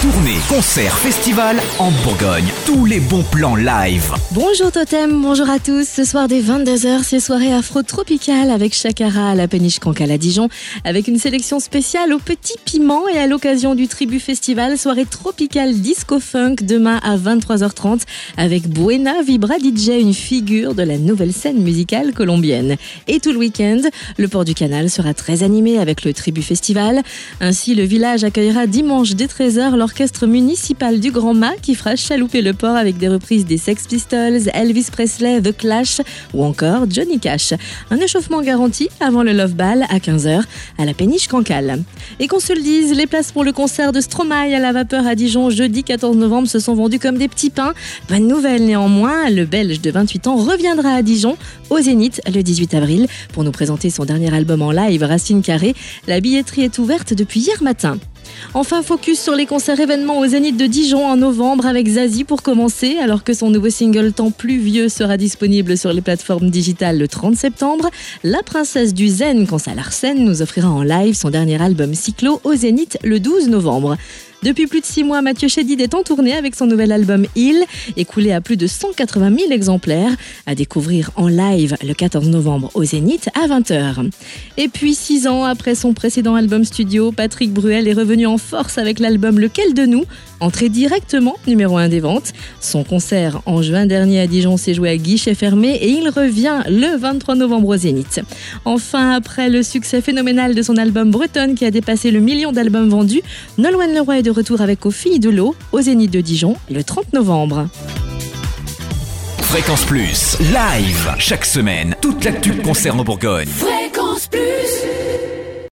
Tournée, concert, festival en Bourgogne. Tous les bons plans live. Bonjour Totem, bonjour à tous. Ce soir dès 22h, c'est soirée afro-tropicale avec Chakara à la péniche Cancale à Dijon, avec une sélection spéciale au petit piment et à l'occasion du Tribu Festival, soirée tropicale disco funk demain à 23h30 avec Buena Vibra DJ, une figure de la nouvelle scène musicale colombienne. Et tout le week-end, le port du canal sera très animé avec le Tribu Festival. Ainsi, le village accueillera dimanche dès 13h l'orchestre municipal du Grand Mât qui fera chalouper le port avec des reprises des Sex Pistols, Elvis Presley, The Clash ou encore Johnny Cash. Un échauffement garanti avant le Love Ball à 15h à la péniche Cancale. Et qu'on se le dise, les places pour le concert de Stromae à la vapeur à Dijon jeudi 14 novembre se sont vendues comme des petits pains. Bonne nouvelle néanmoins, le Belge de 28 ans reviendra à Dijon au Zénith le 18 avril pour nous présenter son dernier album en live Racine Carrée. La billetterie est ouverte depuis hier matin. Enfin, focus sur les concerts événements au Zénith de Dijon en novembre avec Zazie pour commencer, alors que son nouveau single Temps plus vieux sera disponible sur les plateformes digitales le 30 septembre. La princesse du Zen, Kansal Larsen, nous offrira en live son dernier album Cyclo au Zénith le 12 novembre. Depuis plus de six mois, Mathieu Chédid est en tournée avec son nouvel album Il, écoulé à plus de 180 000 exemplaires, à découvrir en live le 14 novembre au Zénith à 20h. Et puis, six ans après son précédent album studio, Patrick Bruel est revenu en force avec l'album Lequel de nous, entré directement numéro 1 des ventes. Son concert en juin dernier à Dijon s'est joué à guichet fermé et il revient le 23 novembre au Zénith. Enfin, après le succès phénoménal de son album Bretonne qui a dépassé le million d'albums vendus, Nolwenn Leroy est de retour avec Aux Filles de l'eau au Zénith de Dijon le 30 novembre. Fréquence Plus. Live. Chaque semaine, toute l'actu concerne en Bourgogne. Fréquence Plus